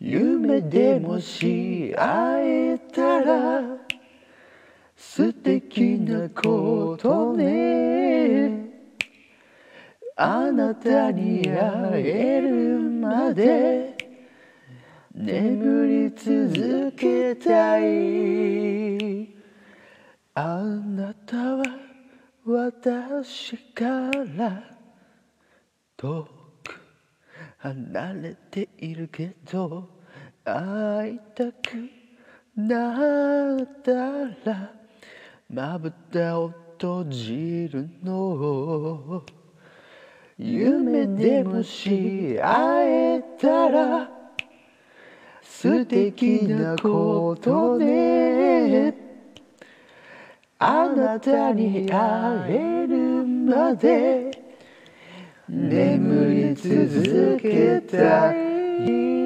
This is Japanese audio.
夢でもし会えたら素敵なことね。あなたに会えるまで眠り続けたい。あなたは私から遠離れているけど会いたくなったらまぶたを閉じるの。夢でもし会えたら素敵なことね。あなたに会えるまで眠り続けたい。